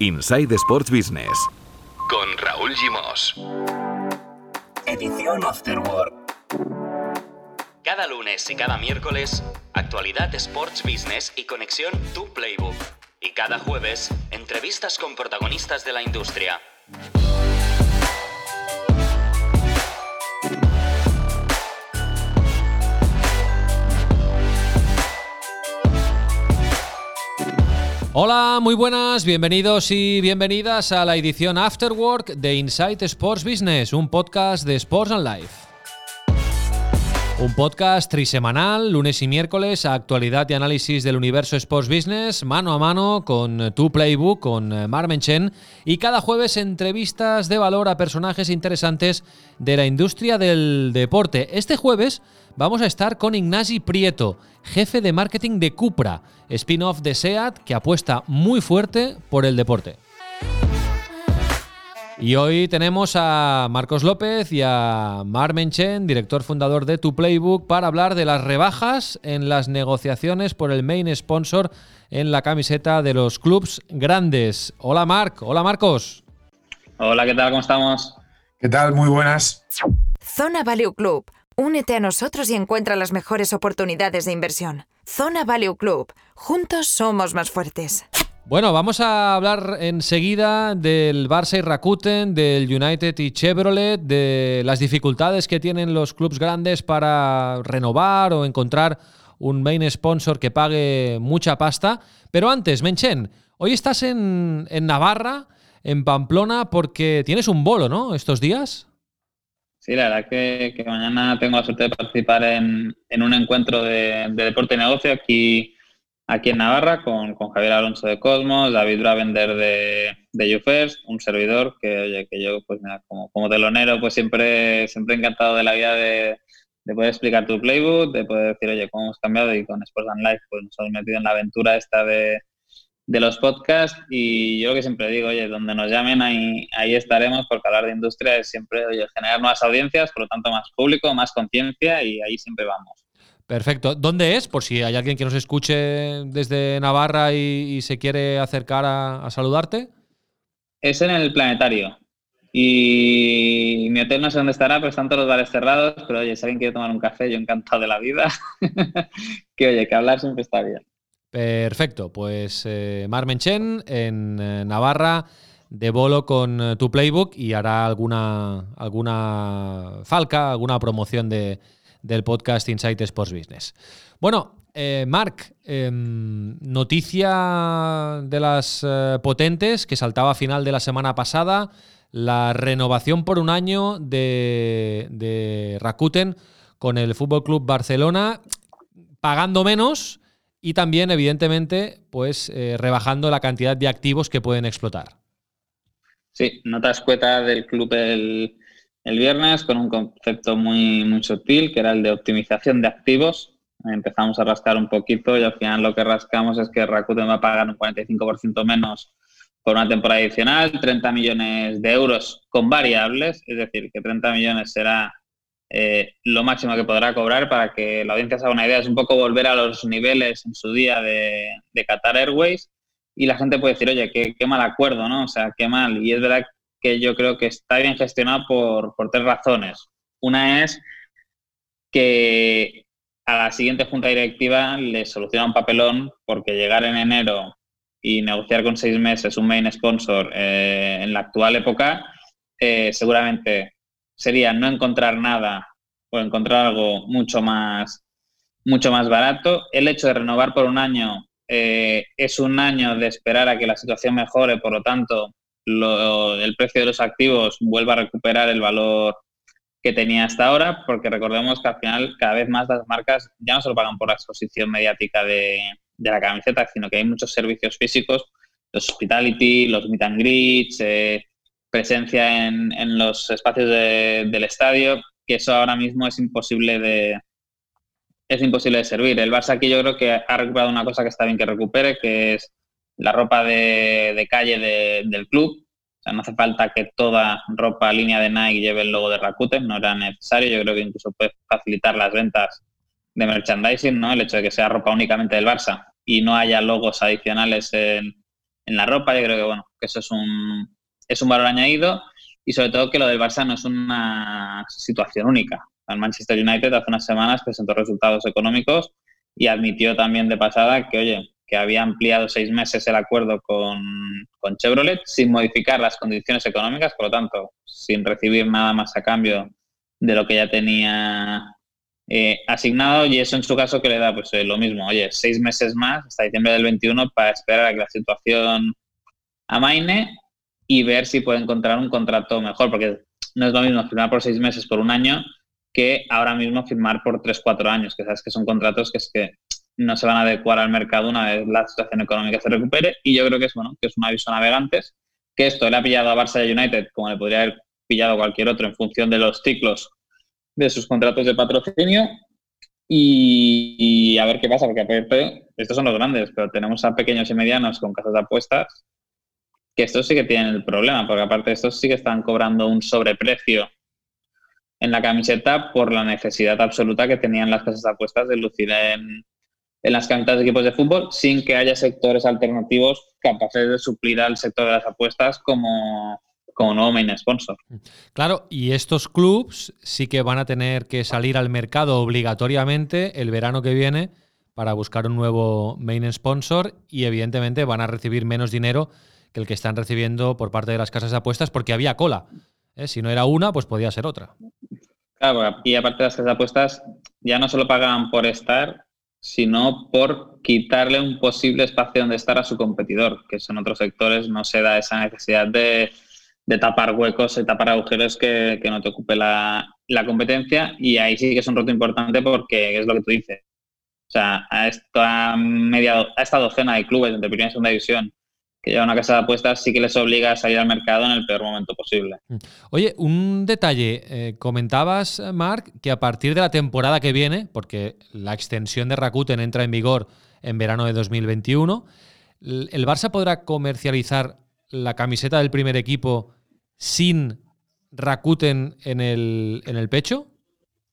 Inside Sports Business. Con Raúl Gimos. Edición Afterwork. Cada lunes y cada miércoles, actualidad Sports Business y conexión Tu Playbook. Y cada jueves, entrevistas con protagonistas de la industria. Hola, muy buenas, bienvenidos y bienvenidas a la edición Afterwork de Insight Sports Business, un podcast de Sports and Life. Un podcast trisemanal, lunes y miércoles, actualidad y análisis del universo Sports Business, mano a mano con tu Playbook, con Marmen Chen, y cada jueves entrevistas de valor a personajes interesantes de la industria del deporte. Este jueves vamos a estar con Ignasi Prieto, jefe de marketing de Cupra, spin-off de SEAT que apuesta muy fuerte por el deporte. Y hoy tenemos a Marcos López y a Marmen Chen, director fundador de Tu Playbook, para hablar de las rebajas en las negociaciones por el main sponsor en la camiseta de los clubs grandes. Hola Marc, hola Marcos. Hola, ¿qué tal? ¿Cómo estamos? ¿Qué tal? Muy buenas. Zona Value Club Únete a nosotros y encuentra las mejores oportunidades de inversión. Zona Value Club. Juntos somos más fuertes. Bueno, vamos a hablar enseguida del Barça y Rakuten, del United y Chevrolet, de las dificultades que tienen los clubes grandes para renovar o encontrar un main sponsor que pague mucha pasta. Pero antes, Menchen, hoy estás en, en Navarra, en Pamplona, porque tienes un bolo, ¿no? Estos días. Sí, la verdad que, que mañana tengo la suerte de participar en, en un encuentro de, deporte y negocio aquí, aquí en Navarra con, con Javier Alonso de Cosmos, David Bravender de, de YouFirst, un servidor que, oye, que yo, pues mira, como, como telonero, pues siempre, siempre encantado de la vida de, de poder explicar tu playbook, de poder decir, oye, cómo hemos cambiado y con Sports and Life, pues nos hemos metido en la aventura esta de, de los podcasts y yo lo que siempre digo, oye, donde nos llamen ahí, ahí estaremos porque hablar de industria es siempre oye, generar nuevas audiencias, por lo tanto más público, más conciencia y ahí siempre vamos. Perfecto. ¿Dónde es? Por si hay alguien que nos escuche desde Navarra y, se quiere acercar a, saludarte. Es en el planetario. Y mi hotel no sé dónde estará, pero están todos los bares cerrados. Pero oye, si alguien quiere tomar un café, yo encantado de la vida. que oye, que hablar siempre está bien. Perfecto, pues eh, Marmen Chen en eh, Navarra de bolo con eh, tu playbook y hará alguna, alguna falca, alguna promoción de, del podcast Insight Sports Business. Bueno, eh, Marc, em, noticia de las potentes que saltaba a final de la semana pasada, la renovación por un año de, de Rakuten con el Fútbol Club Barcelona, pagando menos y también, evidentemente, pues eh, rebajando la cantidad de activos que pueden explotar. Sí, nota escueta del club el, viernes con un concepto muy, muy sutil que era el de optimización de activos. Empezamos a rascar un poquito y al final lo que rascamos es que Rakuten va a pagar un 45% menos por una temporada adicional, 30 millones de euros con variables, es decir, que 30 millones será eh, lo máximo que podrá cobrar para que la audiencia se haga una idea. Es un poco volver a los niveles en su día de, Qatar Airways y la gente puede decir, oye, qué, mal acuerdo, ¿no? O sea, qué mal. Y es verdad que yo creo que está bien gestionado por, tres razones. Una es que a la siguiente junta directiva le soluciona un papelón porque llegar en enero y negociar con seis meses un main sponsor eh, en la actual época, eh, seguramente sería no encontrar nada o encontrar algo mucho más, mucho más barato. El hecho de renovar por un año eh, es un año de esperar a que la situación mejore, por lo tanto, el precio de los activos vuelva a recuperar el valor que tenía hasta ahora, porque recordemos que al final cada vez más las marcas ya no solo pagan por la exposición mediática de, la camiseta, sino que hay muchos servicios físicos, los hospitality, los meet and greets, eh, presencia en, los espacios del estadio, que eso ahora mismo es imposible de es imposible de servir. El Barça aquí yo creo que ha recuperado una cosa que está bien que recupere, que es la ropa de, calle del club. O sea, no hace falta que toda ropa línea de Nike lleve el logo de Rakuten, no era necesario. Yo creo que incluso puede facilitar las ventas de merchandising, ¿no? El hecho de que sea ropa únicamente del Barça y no haya logos adicionales en, en la ropa. Yo creo que bueno, que eso es un, es un valor añadido y sobre todo que lo del Barça no es una situación única. El Manchester United hace unas semanas presentó resultados económicos y admitió también de pasada que, oye, que había ampliado seis meses el acuerdo con, con Chevrolet sin modificar las condiciones económicas, por lo tanto, sin recibir nada más a cambio de lo que ya tenía eh, asignado. Y eso en su caso que le da pues eh, lo mismo, oye, seis meses más hasta diciembre del 21 para esperar a que la situación amaine y ver si puede encontrar un contrato mejor, porque no es lo mismo firmar por seis meses por un año que ahora mismo firmar por tres, cuatro años, que sabes que son contratos que es que no se van a adecuar al mercado una vez la situación económica se recupere y yo creo que es bueno que es un aviso a navegantes que esto le ha pillado a Barça y United como le podría haber pillado a cualquier otro en función de los ciclos de sus contratos de patrocinio y, a ver qué pasa, porque estos son los grandes, pero tenemos a pequeños y medianos con casas de apuestas que estos sí que tienen el problema, porque aparte estos sí que están cobrando un sobreprecio en la camiseta por la necesidad absoluta que tenían las casas apuestas de lucir en, en las camisetas de equipos de fútbol sin que haya sectores alternativos capaces de suplir al sector de las apuestas como, como nuevo main sponsor. Claro, y estos clubs sí que van a tener que salir al mercado obligatoriamente el verano que viene para buscar un nuevo main sponsor y evidentemente van a recibir menos dinero que el que están recibiendo por parte de las casas de apuestas porque había cola. ¿eh? Si no era una, pues podía ser otra. Claro, y aparte las casas de apuestas ya no solo pagan por estar, sino por quitarle un posible espacio donde estar a su competidor, que en otros sectores no se da esa necesidad de de tapar huecos y tapar agujeros que, no te ocupe la, competencia y ahí sí que es un reto importante porque es lo que tú dices. O sea, a esta, media, a esta docena de clubes de primera y segunda división que llevan una casa de apuestas sí que les obliga a salir al mercado en el peor momento posible. Mm. Oye, un detalle. Eh, comentabas, Marc, que a partir de la temporada que viene, porque la extensión de Rakuten entra en vigor en verano de 2021, ¿el Barça podrá comercializar la camiseta del primer equipo sin Rakuten en el, en el pecho?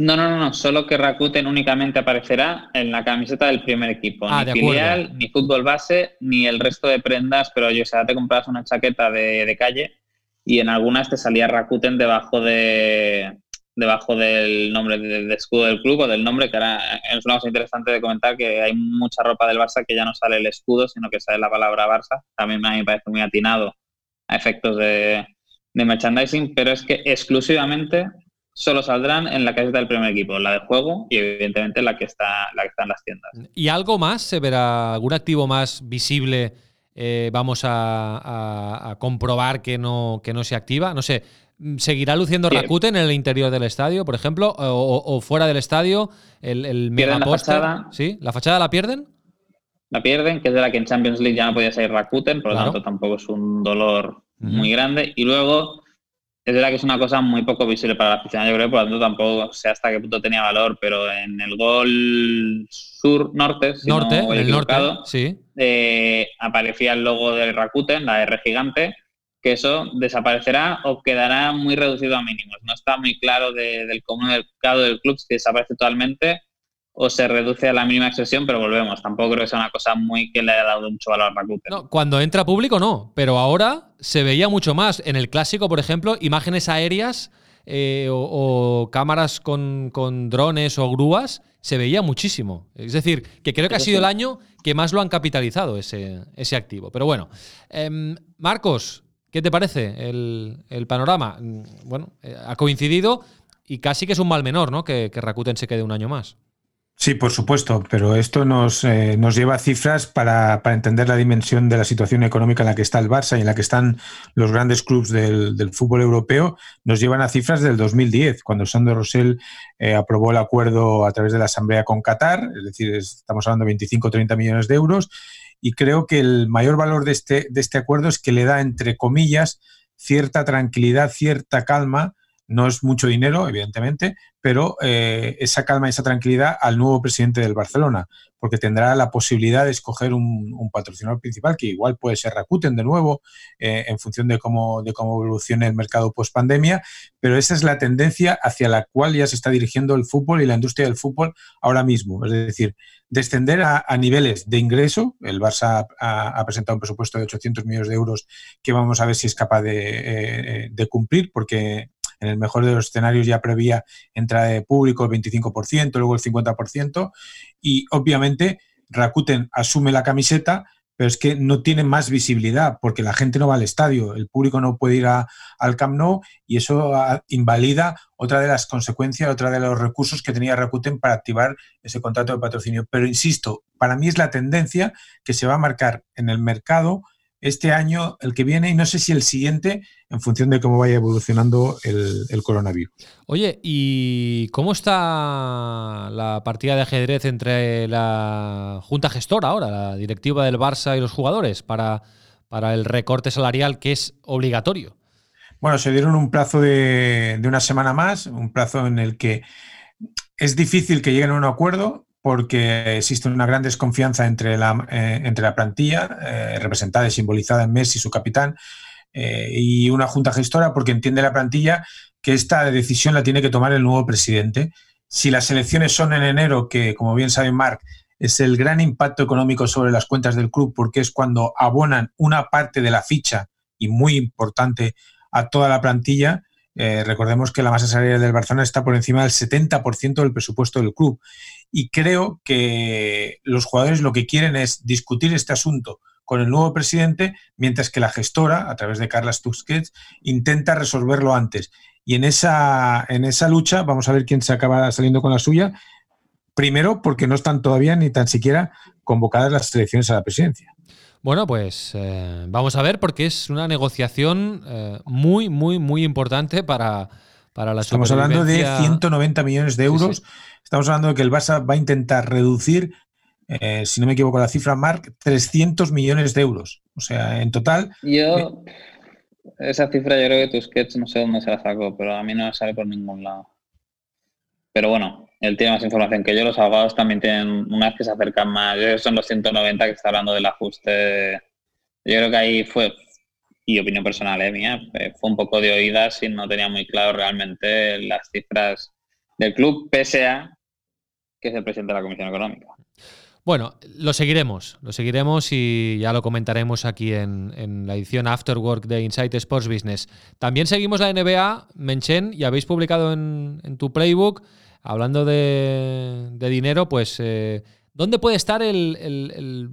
No, no, no, solo que Rakuten únicamente aparecerá en la camiseta del primer equipo. Ah, ni filial, ni fútbol base, ni el resto de prendas, pero yo, o sea, te compras una chaqueta de, calle y en algunas te salía Rakuten debajo de debajo del nombre del escudo del club o del nombre, que ahora es una cosa interesante de comentar que hay mucha ropa del Barça que ya no sale el escudo, sino que sale la palabra Barça. También a mí me parece muy atinado a efectos de, de merchandising, pero es que exclusivamente solo saldrán en la caseta del primer equipo, la de juego y evidentemente la que está, la que está en las tiendas. ¿Y algo más? ¿Se verá algún activo más visible? Eh, vamos a, comprobar que no, que no se activa. No sé, ¿seguirá luciendo Rakuten en el interior del estadio, por ejemplo? O, fuera del estadio, el, el mega la fachada. ¿Sí? ¿La fachada la pierden? La pierden, que es de la que en Champions League ya no podía salir Rakuten, por lo tanto tampoco es un dolor muy grande. Y luego, es verdad que es una cosa muy poco visible para la afición, yo creo, por lo tanto tampoco sé hasta qué punto tenía valor, pero en el gol sur-norte, si norte, no el norte, sí. Eh, aparecía el logo de Rakuten, la R gigante, que eso desaparecerá o quedará muy reducido a mínimos. No está muy claro del comunicado del club si desaparece totalmente o se reduce a la mínima expresión, pero volvemos. Tampoco creo que sea una cosa muy que le haya dado mucho valor a Rakuten. No, cuando entra público no, pero ahora se veía mucho más. En el clásico, por ejemplo, imágenes aéreas eh, o, cámaras con, drones o grúas, se veía muchísimo. Es decir, que creo que ha sido el año que más lo han capitalizado ese, ese activo. Pero bueno, em, Marcos, ¿qué te parece el, panorama? Mm, bueno, eh, ha coincidido y casi que es un mal menor, ¿no? Que, que Rakuten se quede un año más. Sí, por supuesto, pero esto nos, eh, nos lleva a cifras para, entender la dimensión de la situación económica en la que está el Barça y en la que están los grandes clubes del, fútbol europeo. Nos llevan a cifras del 2010, cuando Sandro Rosell eh, aprobó el acuerdo a través de la Asamblea con Qatar, es decir, estamos hablando de 25 o 30 millones de euros, y creo que el mayor valor de este, de este acuerdo es que le da, entre comillas, cierta tranquilidad, cierta calma no es mucho dinero, evidentemente, pero eh, esa calma y esa tranquilidad al nuevo presidente del Barcelona, porque tendrá la posibilidad de escoger un, patrocinador principal, que igual puede ser Rakuten de nuevo, eh, en función de cómo, de cómo evolucione el mercado post pandemia, pero esa es la tendencia hacia la cual ya se está dirigiendo el fútbol y la industria del fútbol ahora mismo. Es decir, descender a, niveles de ingreso. El Barça ha, presentado un presupuesto de 800 millones de euros que vamos a ver si es capaz de, de cumplir, porque en el mejor de los escenarios ya prevía entrada de público el 25%, luego el 50%, y obviamente Rakuten asume la camiseta, pero es que no tiene más visibilidad porque la gente no va al estadio, el público no puede ir al Camp Nou y eso invalida otra de las consecuencias, otra de los recursos que tenía Rakuten para activar ese contrato de patrocinio. Pero insisto, para mí es la tendencia que se va a marcar en el mercado este año, el que viene y no sé si el siguiente, en función de cómo vaya evolucionando el, coronavirus. Oye, ¿y cómo está la partida de ajedrez entre la Junta Gestora ahora, la directiva del Barça y los jugadores para, para el recorte salarial que es obligatorio? Bueno, se dieron un plazo de, de una semana más, un plazo en el que es difícil que lleguen a un acuerdo porque existe una gran desconfianza entre la, eh, entre la plantilla, eh, representada y simbolizada en Messi, su capitán, eh, y una junta gestora, porque entiende la plantilla que esta decisión la tiene que tomar el nuevo presidente. Si las elecciones son en enero, que como bien sabe Marc, es el gran impacto económico sobre las cuentas del club, porque es cuando abonan una parte de la ficha, y muy importante, a toda la plantilla, recordemos que la masa salarial del Barcelona está por encima del 70% del presupuesto del club y creo que los jugadores lo que quieren es discutir este asunto con el nuevo presidente, mientras que la gestora, a través de Carlas Tusquets, intenta resolverlo antes. Y en esa, en esa lucha vamos a ver quién se acaba saliendo con la suya. Primero, porque no están todavía ni tan siquiera convocadas las elecciones a la presidencia. Bueno, pues eh, vamos a ver porque es una negociación eh, muy, muy, muy importante para, para la Estamos hablando de 190 millones de euros. Estamos hablando de que el Barça va a intentar reducir, eh, si no me equivoco la cifra, Mark, 300 millones de euros. O sea, en total. Yo, esa cifra yo creo que tu sketch no sé dónde se la sacó, pero a mí no me sale por ningún lado. Pero bueno, él tiene más información que yo. Los abogados también tienen, una vez que se acercan más, yo creo que son los 190 que está hablando del ajuste. Yo creo que ahí fue, y opinión personal eh, mía, eh, fue un poco de oídas y no tenía muy claro realmente las cifras del club, pese a que es el presidente de la Comisión Económica. Bueno, lo seguiremos, lo seguiremos y ya lo comentaremos aquí en, la edición Afterwork de Insight Sports Business. También seguimos la NBA, Menchen, y habéis publicado en, tu playbook, hablando de, dinero, pues, eh, ¿dónde puede estar el,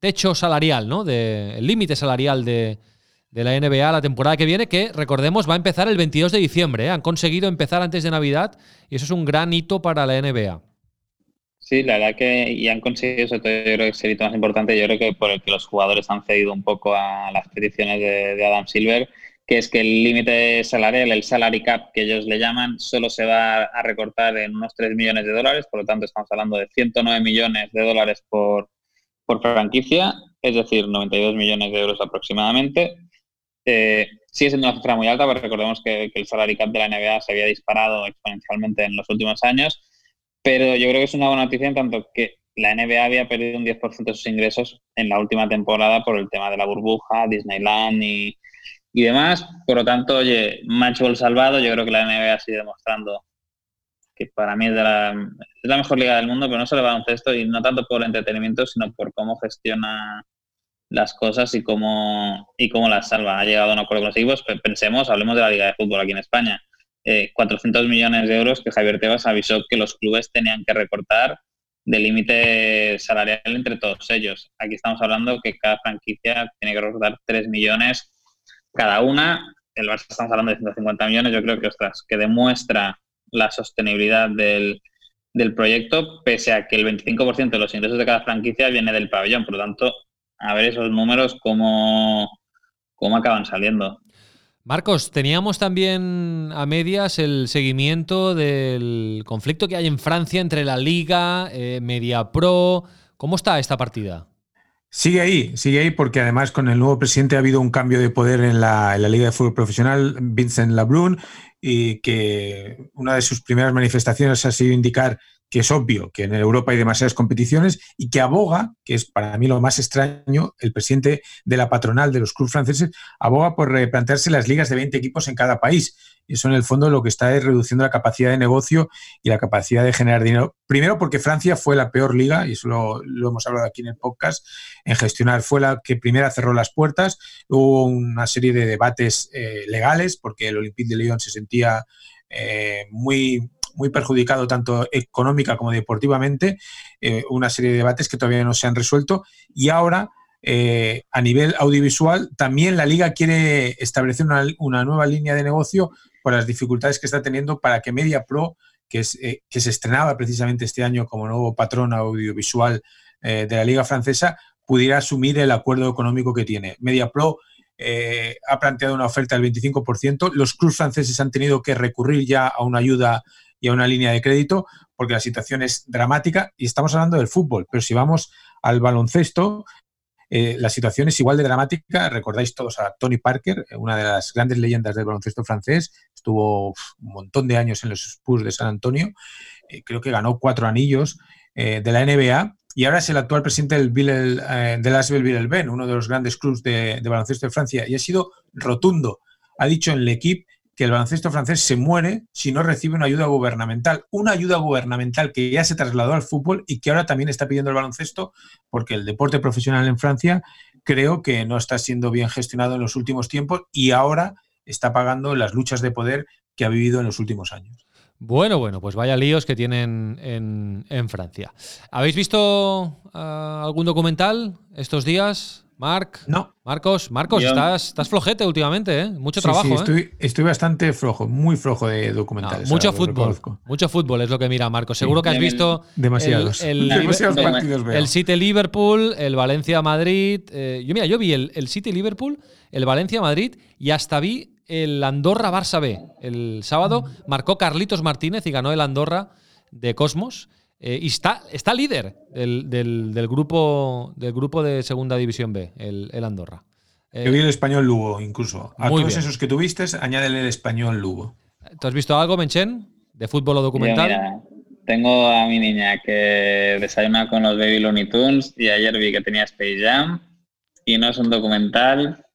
techo salarial, ¿no? De, el límite salarial de, de la NBA la temporada que viene, que recordemos va a empezar el 22 de diciembre. ¿eh? Han conseguido empezar antes de Navidad y eso es un gran hito para la NBA. Sí, la verdad que y han conseguido eso, yo creo que es el hito más importante, yo creo que por el que los jugadores han cedido un poco a las peticiones de, Adam Silver, que es que el límite salarial, el salary cap que ellos le llaman, solo se va a recortar en unos 3 millones de dólares, por lo tanto estamos hablando de 109 millones de dólares por, por franquicia, es decir, 92 millones de euros aproximadamente. Eh, sigue siendo una cifra muy alta, pero recordemos que, el salary cap de la NBA se había disparado exponencialmente en los últimos años, pero yo creo que es una buena noticia en tanto que la NBA había perdido un 10% de sus ingresos en la última temporada por el tema de la burbuja, Disneyland y, demás. Por lo tanto, oye, match ball salvado, yo creo que la NBA sigue demostrando que para mí es, de la, es la mejor liga del mundo, pero no solo va a un cesto y no tanto por entretenimiento, sino por cómo gestiona las cosas y cómo, y cómo las salva. Ha llegado a un acuerdo con los equipos. Pensemos, hablemos de la Liga de Fútbol aquí en España. 400 eh, millones de euros que Javier Tebas avisó que los clubes tenían que recortar de límite salarial entre todos ellos. Aquí estamos hablando que cada franquicia tiene que recortar 3 millones cada una. El Barça estamos hablando de 150 millones. Yo creo que, ostras, que demuestra la sostenibilidad del, del proyecto, pese a que el 25% de los ingresos de cada franquicia viene del pabellón. Por lo tanto, a ver esos números cómo, cómo acaban saliendo. Marcos, teníamos también a medias el seguimiento del conflicto que hay en Francia entre la Liga, eh, Media Pro. ¿Cómo está esta partida? Sigue ahí, sigue ahí porque además con el nuevo presidente ha habido un cambio de poder en la, Liga de Fútbol Profesional, Vincent Labrun, y que una de sus primeras manifestaciones ha sido indicar que es obvio que en Europa hay demasiadas competiciones y que aboga, que es para mí lo más extraño, el presidente de la patronal de los clubes franceses aboga por replantearse las ligas de 20 equipos en cada país. Eso en el fondo lo que está es reduciendo la capacidad de negocio y la capacidad de generar dinero. Primero porque Francia fue la peor liga, y eso lo, hemos hablado aquí en el podcast, en gestionar. Fue la que primero cerró las puertas. Hubo una serie de debates eh, legales porque el Olympique de Lyon se sentía eh, muy muy perjudicado tanto económica como deportivamente, eh, una serie de debates que todavía no se han resuelto y ahora eh, a nivel audiovisual también la liga quiere establecer una, nueva línea de negocio por las dificultades que está teniendo para que Media Pro, que, es, eh, que se estrenaba precisamente este año como nuevo patrón audiovisual de la liga francesa, pudiera asumir el acuerdo económico que tiene. Media Pro ha planteado una oferta del 25%. Los clubes franceses han tenido que recurrir ya a una ayuda y a una línea de crédito, porque la situación es dramática y estamos hablando del fútbol, pero si vamos al baloncesto, eh, la situación es igual de dramática. Recordáis todos a Tony Parker, una de las grandes leyendas del baloncesto francés, estuvo un montón de años en los Spurs de San Antonio, eh, creo que ganó cuatro anillos eh, de la NBA y ahora es el actual presidente del, Bill, del Asbel Ben, uno de los grandes clubes de, baloncesto de Francia, y ha sido rotundo. Ha dicho en el equipo que el baloncesto francés se muere si no recibe una ayuda gubernamental. Una ayuda gubernamental que ya se trasladó al fútbol y que ahora también está pidiendo el baloncesto, porque el deporte profesional en Francia creo que no está siendo bien gestionado en los últimos tiempos y ahora está pagando las luchas de poder que ha vivido en los últimos años. Bueno, bueno, pues vaya líos que tienen en, Francia. ¿Habéis visto ah, algún documental estos días? Marc. No. Marcos, Marcos, estás, estás flojete últimamente, ¿eh? Mucho trabajo. Sí, ¿eh? estoy, estoy, bastante flojo, muy flojo de documentales. mucho fútbol. Mucho fútbol es lo que mira Marcos. Seguro que has visto. Demasiados. El, el, City Liverpool, el Valencia Madrid. Eh, yo, mira, yo vi el, City Liverpool, el Valencia Madrid y hasta vi el Andorra Barça B. El sábado marcó Carlitos Martínez y ganó el Andorra de Cosmos. Eh, y está, está líder del, grupo, del grupo de Segunda División B, el, Andorra. Eh, Yo vi el español Lugo, incluso. A todos esos que tuviste, añádele el español Lugo. ¿Tú has visto algo, Menchen, de fútbol o documental? tengo a mi niña que desayuna con los Baby Looney Tunes y ayer vi que tenía Space Jam y no es un documental,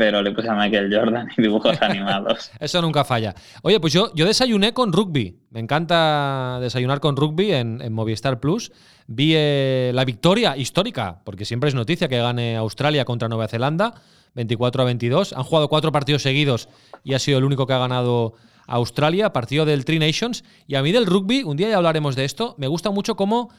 pero le puse a Michael Jordan y dibujos animados. Eso nunca falla. Oye, pues yo, yo desayuné con rugby. Me encanta desayunar con rugby en, Movistar Plus. Vi eh, la victoria histórica, porque siempre es noticia que gane Australia contra Nueva Zelanda, 24 a 22. Han jugado cuatro partidos seguidos y ha sido el único que ha ganado Australia, partido del Tri Nations. Y a mí del rugby, un día ya hablaremos de esto, me gusta mucho cómo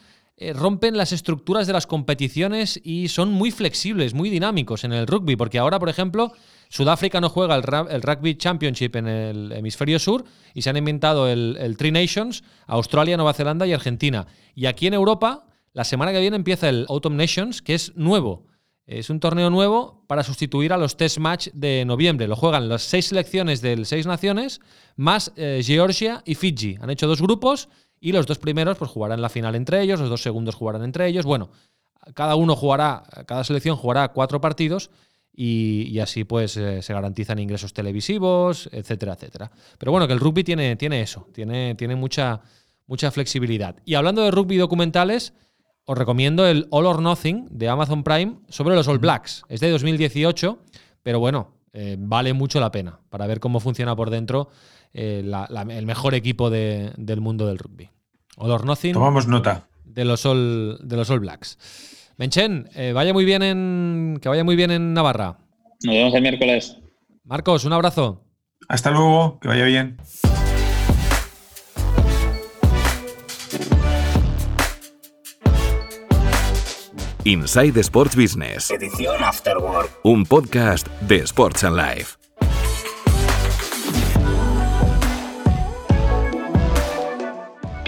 eh, rompen las estructuras de las competiciones y son muy flexibles, muy dinámicos en el rugby, porque ahora, por ejemplo, Sudáfrica no juega el, Rugby Championship en el hemisferio sur y se han inventado el, Three Nations, Australia, Nueva Zelanda y Argentina. Y aquí en Europa, la semana que viene empieza el Autumn Nations, que es nuevo. Es un torneo nuevo para sustituir a los Test Match de noviembre. Lo juegan las seis selecciones del Seis Naciones, más eh, Georgia y Fiji. Han hecho dos grupos y los dos primeros pues jugarán la final entre ellos, los dos segundos jugarán entre ellos. Bueno, cada uno jugará, cada selección jugará cuatro partidos y, así pues eh, se garantizan ingresos televisivos, etcétera, etcétera. Pero bueno, que el rugby tiene, tiene eso, tiene, tiene mucha, mucha flexibilidad. Y hablando de rugby documentales, os recomiendo el All or Nothing de Amazon Prime sobre los All Blacks. Es de 2018, pero bueno, eh, vale mucho la pena para ver cómo funciona por dentro eh, el mejor equipo del mundo del rugby. All or Nothing. Tomamos nota. De los All, de los All Blacks. Menchen, eh, vaya muy bien en, que vaya muy bien en Navarra. Nos vemos el miércoles. Marcos, un abrazo. Hasta luego, que vaya bien. Inside Sports Business. Edición Afterwork. Un podcast de Sports and Life.